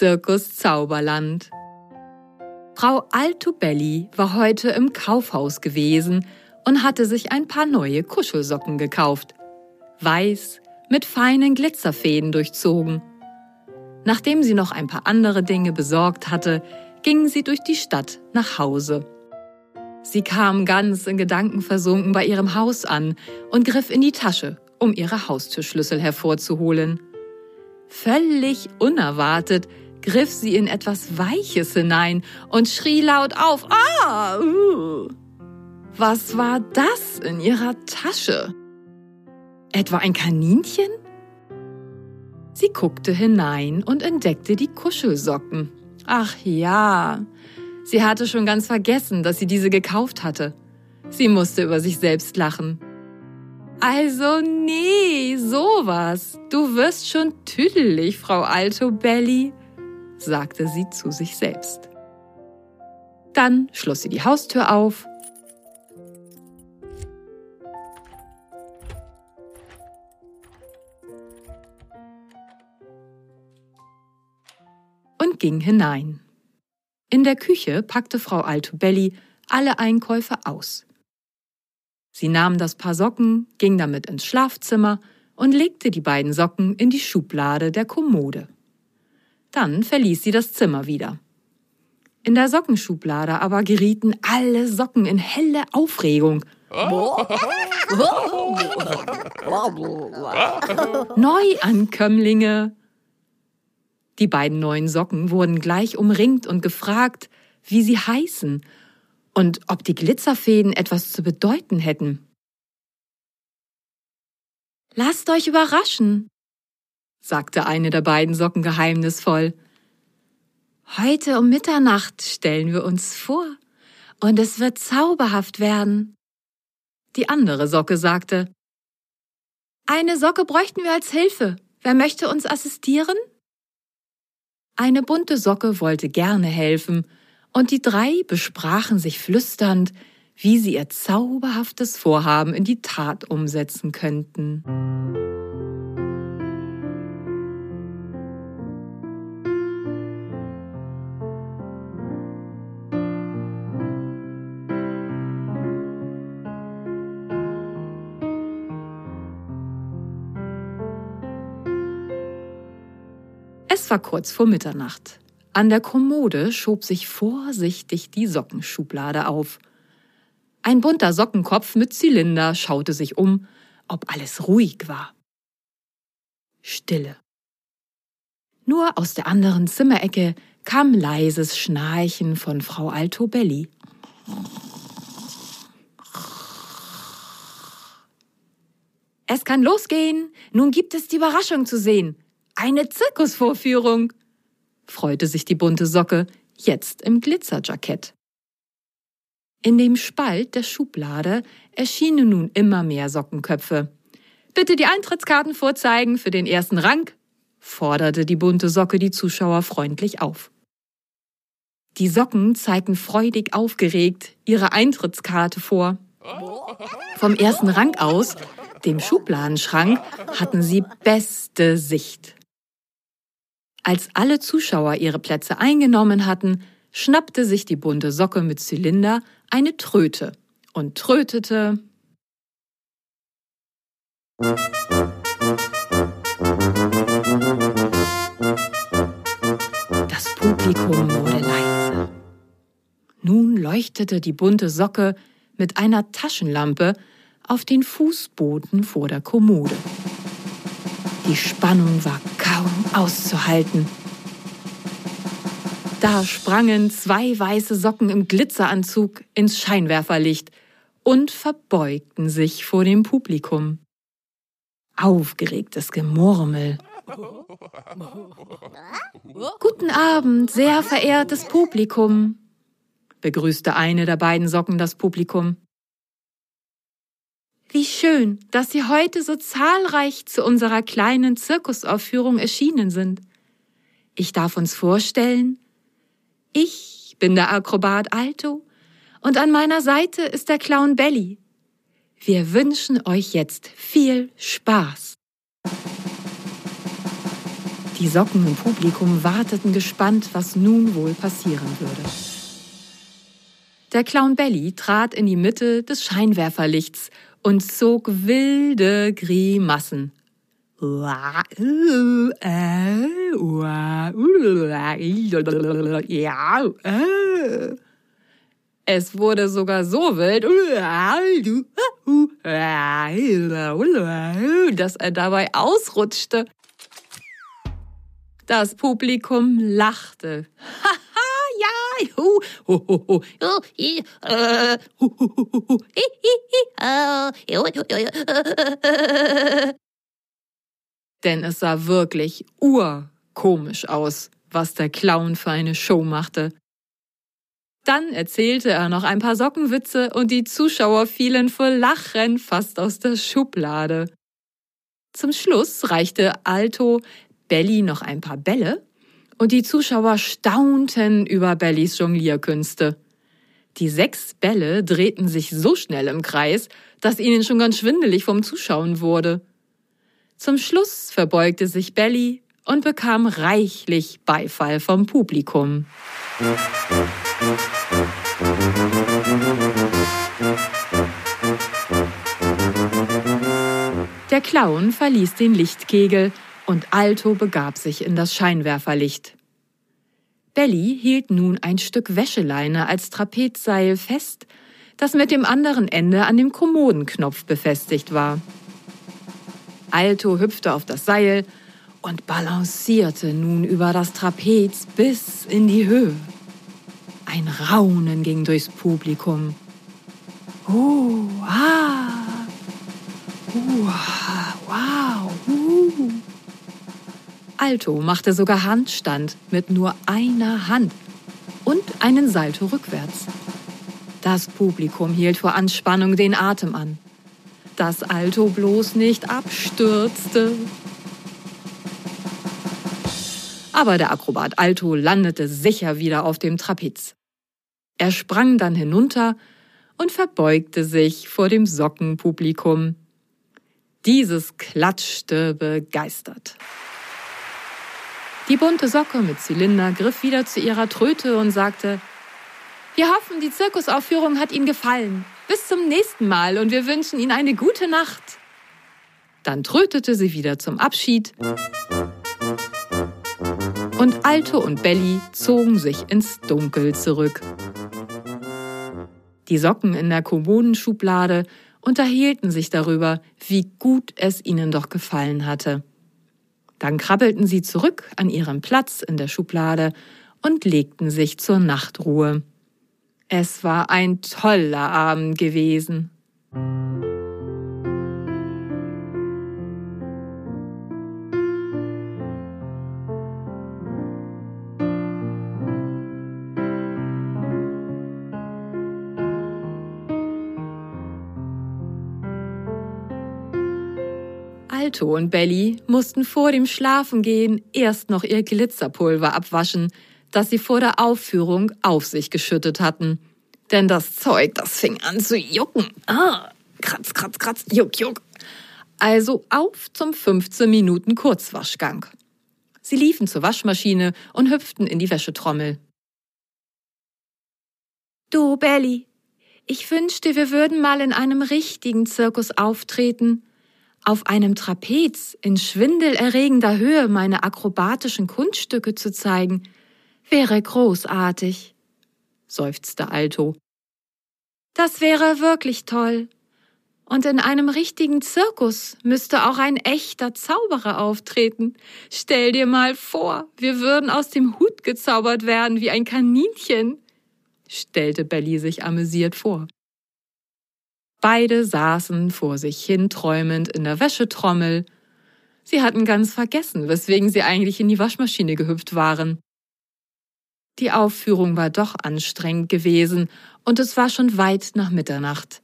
Zirkus Zauberland. Frau Altobelli war heute im Kaufhaus gewesen und hatte sich ein paar neue Kuschelsocken gekauft. Weiß, mit feinen Glitzerfäden durchzogen. Nachdem sie noch ein paar andere Dinge besorgt hatte, ging sie durch die Stadt nach Hause. Sie kam ganz in Gedanken versunken bei ihrem Haus an und griff in die Tasche, um ihre Haustürschlüssel hervorzuholen. Völlig unerwartet griff sie in etwas Weiches hinein und schrie laut auf. Ah! Uh. Was war das in ihrer Tasche? Etwa ein Kaninchen? Sie guckte hinein und entdeckte die Kuschelsocken. Ach ja, sie hatte schon ganz vergessen, dass sie diese gekauft hatte. Sie musste über sich selbst lachen. Also nee, sowas. Du wirst schon tüdelig, Frau Altobelli, sagte sie zu sich selbst. Dann schloss sie die Haustür auf und ging hinein. In der Küche packte Frau Altobelli alle Einkäufe aus. Sie nahm das Paar Socken, ging damit ins Schlafzimmer und legte die beiden Socken in die Schublade der Kommode. Dann verließ sie das Zimmer wieder. In der Sockenschublade aber gerieten alle Socken in helle Aufregung. Neuankömmlinge. Die beiden neuen Socken wurden gleich umringt und gefragt, wie sie heißen und ob die Glitzerfäden etwas zu bedeuten hätten. Lasst euch überraschen, sagte eine der beiden Socken geheimnisvoll. Heute um Mitternacht stellen wir uns vor, und es wird zauberhaft werden. Die andere Socke sagte, Eine Socke bräuchten wir als Hilfe. Wer möchte uns assistieren? Eine bunte Socke wollte gerne helfen, und die drei besprachen sich flüsternd, wie sie ihr zauberhaftes Vorhaben in die Tat umsetzen könnten. War kurz vor Mitternacht. An der Kommode schob sich vorsichtig die Sockenschublade auf. Ein bunter Sockenkopf mit Zylinder schaute sich um, ob alles ruhig war. Stille. Nur aus der anderen Zimmerecke kam leises Schnarchen von Frau Altobelli. Es kann losgehen. Nun gibt es die Überraschung zu sehen. Eine Zirkusvorführung, freute sich die bunte Socke, jetzt im Glitzerjackett. In dem Spalt der Schublade erschienen nun immer mehr Sockenköpfe. Bitte die Eintrittskarten vorzeigen für den ersten Rang, forderte die bunte Socke die Zuschauer freundlich auf. Die Socken zeigten freudig aufgeregt ihre Eintrittskarte vor. Vom ersten Rang aus, dem Schubladenschrank, hatten sie beste Sicht. Als alle Zuschauer ihre Plätze eingenommen hatten, schnappte sich die bunte Socke mit Zylinder eine Tröte und trötete. Das Publikum wurde leise. Nun leuchtete die bunte Socke mit einer Taschenlampe auf den Fußboden vor der Kommode. Die Spannung war kaum auszuhalten. Da sprangen zwei weiße Socken im Glitzeranzug ins Scheinwerferlicht und verbeugten sich vor dem Publikum. Aufgeregtes Gemurmel. Guten Abend, sehr verehrtes Publikum, begrüßte eine der beiden Socken das Publikum. Wie schön, dass Sie heute so zahlreich zu unserer kleinen Zirkusaufführung erschienen sind. Ich darf uns vorstellen, ich bin der Akrobat Alto und an meiner Seite ist der Clown Belly. Wir wünschen euch jetzt viel Spaß. Die Socken im Publikum warteten gespannt, was nun wohl passieren würde. Der Clown Belly trat in die Mitte des Scheinwerferlichts und zog wilde Grimassen. Es wurde sogar so wild, dass er dabei ausrutschte. Das Publikum lachte. Denn es sah wirklich urkomisch aus, was der Clown für eine Show machte. Dann erzählte er noch ein paar Sockenwitze und die Zuschauer fielen vor Lachen fast aus der Schublade. Zum Schluss reichte Alto Belly noch ein paar Bälle und die Zuschauer staunten über Bellys Jonglierkünste. Die sechs Bälle drehten sich so schnell im Kreis, dass ihnen schon ganz schwindelig vom Zuschauen wurde. Zum Schluss verbeugte sich Belly und bekam reichlich Beifall vom Publikum. Der Clown verließ den Lichtkegel und Alto begab sich in das Scheinwerferlicht. Belly hielt nun ein Stück Wäscheleine als Trapezseil fest, das mit dem anderen Ende an dem Kommodenknopf befestigt war. Alto hüpfte auf das Seil und balancierte nun über das Trapez bis in die Höhe. Ein Raunen ging durchs Publikum. Oh, ah, uh, wow, uh. Alto machte sogar Handstand mit nur einer Hand und einen Salto rückwärts. Das Publikum hielt vor Anspannung den Atem an. Dass Alto bloß nicht abstürzte. Aber der Akrobat Alto landete sicher wieder auf dem Trapez. Er sprang dann hinunter und verbeugte sich vor dem Sockenpublikum. Dieses klatschte begeistert. Die bunte Socke mit Zylinder griff wieder zu ihrer Tröte und sagte, wir hoffen, die Zirkusaufführung hat Ihnen gefallen. Bis zum nächsten Mal und wir wünschen Ihnen eine gute Nacht. Dann trötete sie wieder zum Abschied. Und Alto und Belly zogen sich ins Dunkel zurück. Die Socken in der Kommodenschublade unterhielten sich darüber, wie gut es ihnen doch gefallen hatte. Dann krabbelten sie zurück an ihren Platz in der Schublade und legten sich zur Nachtruhe. Es war ein toller Abend gewesen. Alto und Belly mussten vor dem Schlafengehen erst noch ihr Glitzerpulver abwaschen, das sie vor der Aufführung auf sich geschüttet hatten. Denn das Zeug, das fing an zu jucken. Ah, kratz, kratz, kratz, juck, juck. Also auf zum 15 Minuten Kurzwaschgang. Sie liefen zur Waschmaschine und hüpften in die Wäschetrommel. Du, Belly, ich wünschte, wir würden mal in einem richtigen Zirkus auftreten auf einem Trapez in schwindelerregender Höhe meine akrobatischen Kunststücke zu zeigen, wäre großartig, seufzte Alto. Das wäre wirklich toll. Und in einem richtigen Zirkus müsste auch ein echter Zauberer auftreten. Stell dir mal vor, wir würden aus dem Hut gezaubert werden wie ein Kaninchen, stellte Belly sich amüsiert vor. Beide saßen vor sich hin träumend in der Wäschetrommel. Sie hatten ganz vergessen, weswegen sie eigentlich in die Waschmaschine gehüpft waren. Die Aufführung war doch anstrengend gewesen und es war schon weit nach Mitternacht.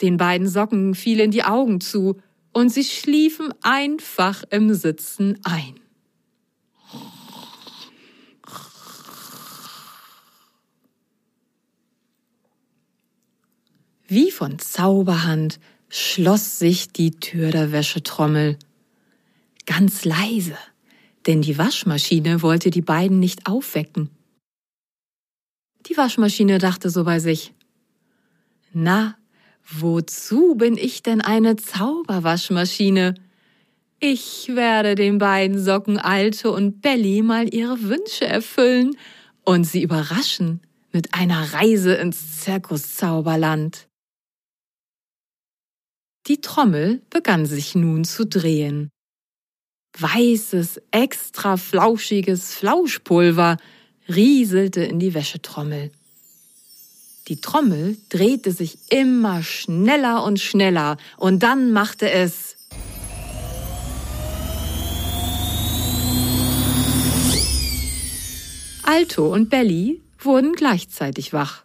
Den beiden Socken fielen die Augen zu und sie schliefen einfach im Sitzen ein. Wie von Zauberhand schloss sich die Tür der Wäschetrommel. Ganz leise, denn die Waschmaschine wollte die beiden nicht aufwecken. Die Waschmaschine dachte so bei sich, na, wozu bin ich denn eine Zauberwaschmaschine? Ich werde den beiden Socken Alte und Belly mal ihre Wünsche erfüllen und sie überraschen mit einer Reise ins Zirkuszauberland. Die Trommel begann sich nun zu drehen. Weißes, extra flauschiges Flauschpulver rieselte in die Wäschetrommel. Die Trommel drehte sich immer schneller und schneller, und dann machte es Alto und Belly wurden gleichzeitig wach.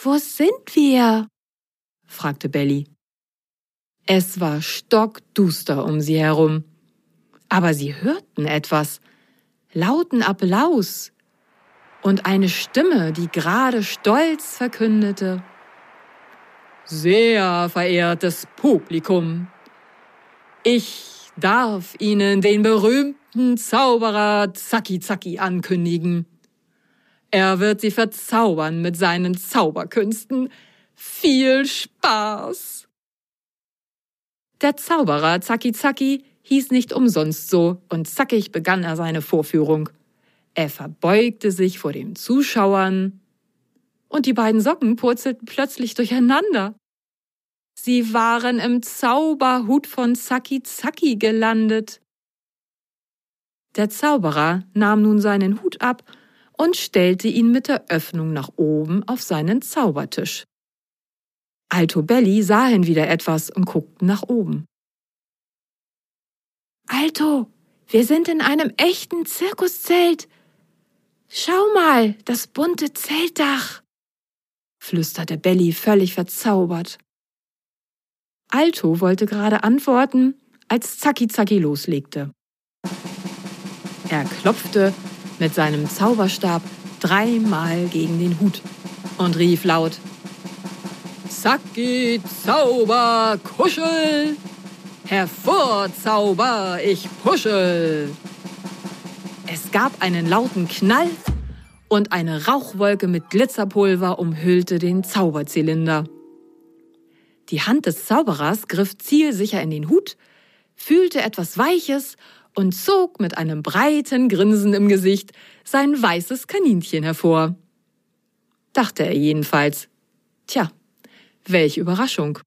Wo sind wir? Fragte Belly. Es war stockduster um sie herum. Aber sie hörten etwas, lauten Applaus und eine Stimme, die gerade stolz verkündete. Sehr verehrtes Publikum, ich darf Ihnen den berühmten Zauberer Zacki Zacki ankündigen. Er wird Sie verzaubern mit seinen Zauberkünsten. Viel Spaß! Der Zauberer Zacki Zacki hieß nicht umsonst so, und zackig begann er seine Vorführung. Er verbeugte sich vor den Zuschauern, und die beiden Socken purzelten plötzlich durcheinander. Sie waren im Zauberhut von Zacki Zacki gelandet. Der Zauberer nahm nun seinen Hut ab und stellte ihn mit der Öffnung nach oben auf seinen Zaubertisch. Alto Belli sahen wieder etwas und guckten nach oben. Alto, wir sind in einem echten Zirkuszelt. Schau mal, das bunte Zeltdach, flüsterte Belly völlig verzaubert. Alto wollte gerade antworten, als Zacki Zacki loslegte. Er klopfte mit seinem Zauberstab dreimal gegen den Hut und rief laut Zacki, Zauber, Kuschel! Hervor, Zauber, ich puschel! Es gab einen lauten Knall und eine Rauchwolke mit Glitzerpulver umhüllte den Zauberzylinder. Die Hand des Zauberers griff zielsicher in den Hut, fühlte etwas Weiches und zog mit einem breiten Grinsen im Gesicht sein weißes Kaninchen hervor. Dachte er jedenfalls. Tja, Welch Überraschung.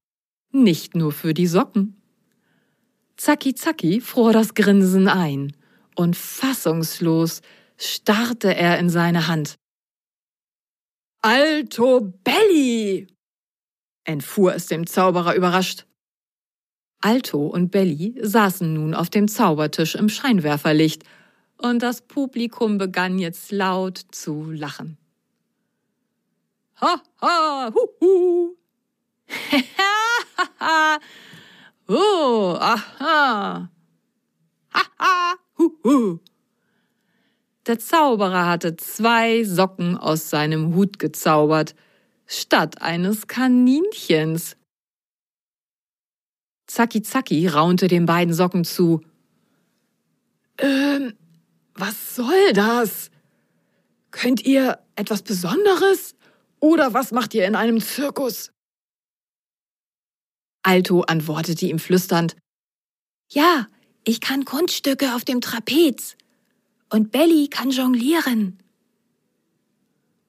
Nicht nur für die Socken. Zacki Zacki fror das Grinsen ein und fassungslos starrte er in seine Hand. Alto Belli! entfuhr es dem Zauberer überrascht. Alto und Belli saßen nun auf dem Zaubertisch im Scheinwerferlicht, und das Publikum begann jetzt laut zu lachen. Ha, ha, hu, hu, oh, aha. Haha, huhu. Der Zauberer hatte zwei Socken aus seinem Hut gezaubert, statt eines Kaninchens. Zacki Zacki raunte den beiden Socken zu. Ähm, was soll das? Könnt ihr etwas Besonderes? Oder was macht ihr in einem Zirkus? Alto antwortete ihm flüsternd Ja, ich kann Kunststücke auf dem Trapez. Und Belly kann jonglieren.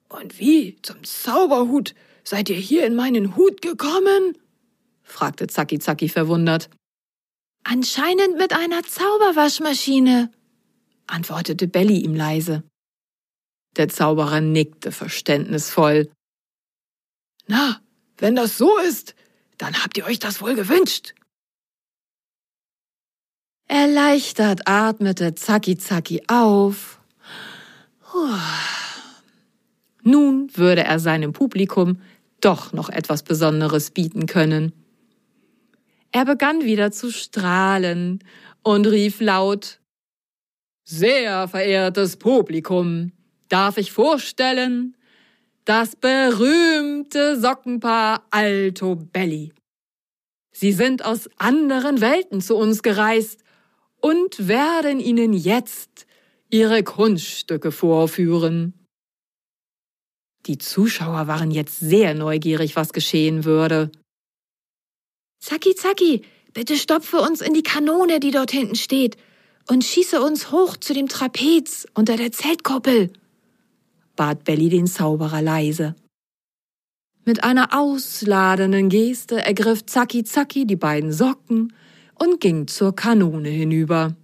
Und wie zum Zauberhut seid ihr hier in meinen Hut gekommen? fragte Zacki Zacki verwundert. Anscheinend mit einer Zauberwaschmaschine, antwortete Belly ihm leise. Der Zauberer nickte verständnisvoll. Na, wenn das so ist, dann habt ihr euch das wohl gewünscht. Erleichtert atmete Zacki Zacki auf. Nun würde er seinem Publikum doch noch etwas Besonderes bieten können. Er begann wieder zu strahlen und rief laut Sehr verehrtes Publikum, darf ich vorstellen, das berühmte Sockenpaar Alto Belli. Sie sind aus anderen Welten zu uns gereist und werden Ihnen jetzt Ihre Kunststücke vorführen. Die Zuschauer waren jetzt sehr neugierig, was geschehen würde. Zacki, Zacki, bitte stopfe uns in die Kanone, die dort hinten steht, und schieße uns hoch zu dem Trapez unter der Zeltkoppel, bat Belly den Zauberer leise. Mit einer ausladenden Geste ergriff Zacki Zacki die beiden Socken und ging zur Kanone hinüber.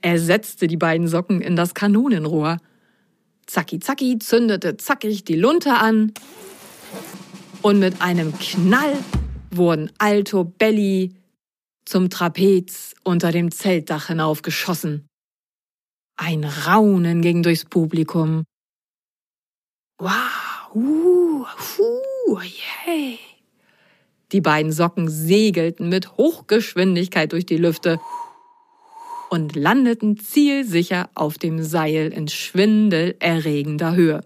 Er setzte die beiden Socken in das Kanonenrohr. Zacki Zacki zündete zackig die Lunte an und mit einem Knall wurden Alto Belly zum Trapez unter dem Zeltdach hinaufgeschossen. Ein Raunen ging durchs Publikum. Wow, uh, uh, yay. Die beiden Socken segelten mit Hochgeschwindigkeit durch die Lüfte und landeten zielsicher auf dem Seil in schwindelerregender Höhe.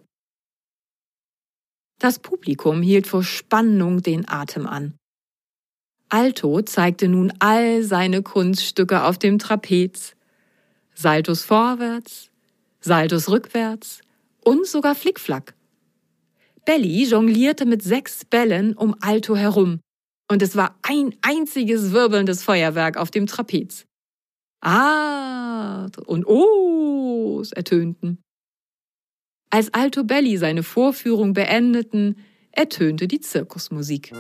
Das Publikum hielt vor Spannung den Atem an. Alto zeigte nun all seine Kunststücke auf dem Trapez. Saltos vorwärts, Saltos rückwärts und sogar Flickflack. Belly jonglierte mit sechs Bällen um Alto herum und es war ein einziges wirbelndes Feuerwerk auf dem Trapez. Ah und Ohs ertönten. Als Alto Belli seine Vorführung beendeten, ertönte die Zirkusmusik.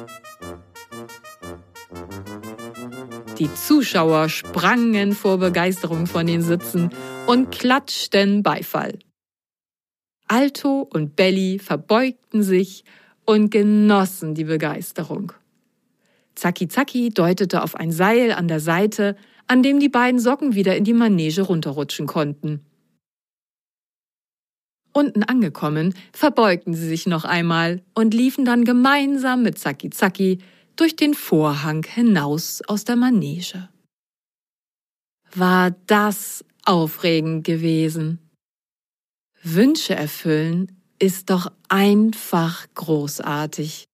Die Zuschauer sprangen vor Begeisterung von den Sitzen und klatschten Beifall. Alto und Belli verbeugten sich und genossen die Begeisterung. Zacki Zacki deutete auf ein Seil an der Seite, an dem die beiden Socken wieder in die Manege runterrutschen konnten. Unten angekommen, verbeugten sie sich noch einmal und liefen dann gemeinsam mit Zacki Zacki durch den Vorhang hinaus aus der Manege. War das aufregend gewesen? Wünsche erfüllen ist doch einfach großartig.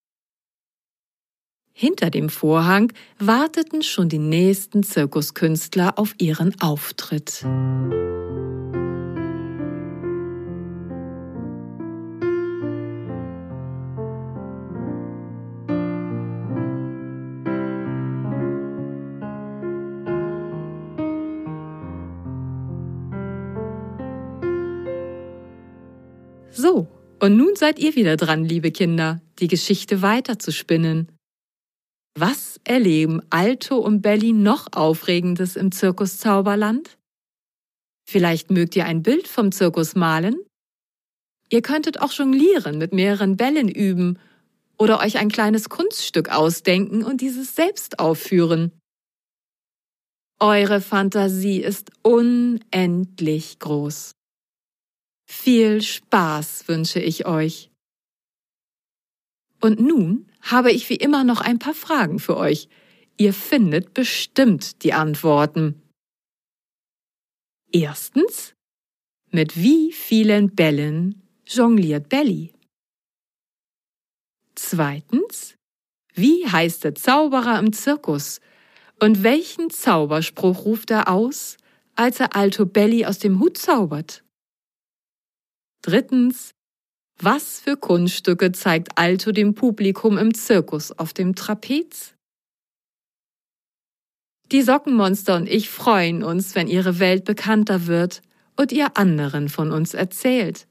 Hinter dem Vorhang warteten schon die nächsten Zirkuskünstler auf ihren Auftritt. So, und nun seid ihr wieder dran, liebe Kinder, die Geschichte weiterzuspinnen. Was erleben Alto und Belly noch Aufregendes im Zirkus Zauberland? Vielleicht mögt ihr ein Bild vom Zirkus malen? Ihr könntet auch jonglieren, mit mehreren Bällen üben oder euch ein kleines Kunststück ausdenken und dieses selbst aufführen. Eure Fantasie ist unendlich groß. Viel Spaß wünsche ich euch. Und nun habe ich wie immer noch ein paar Fragen für euch. Ihr findet bestimmt die Antworten. Erstens, mit wie vielen Bällen jongliert Belly? Zweitens, wie heißt der Zauberer im Zirkus und welchen Zauberspruch ruft er aus, als er Alto Belly aus dem Hut zaubert? Drittens, was für Kunststücke zeigt Alto dem Publikum im Zirkus auf dem Trapez? Die Sockenmonster und ich freuen uns, wenn ihre Welt bekannter wird und ihr anderen von uns erzählt.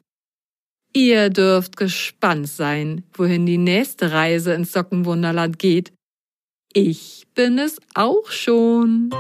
Ihr dürft gespannt sein, wohin die nächste Reise ins Sockenwunderland geht. Ich bin es auch schon.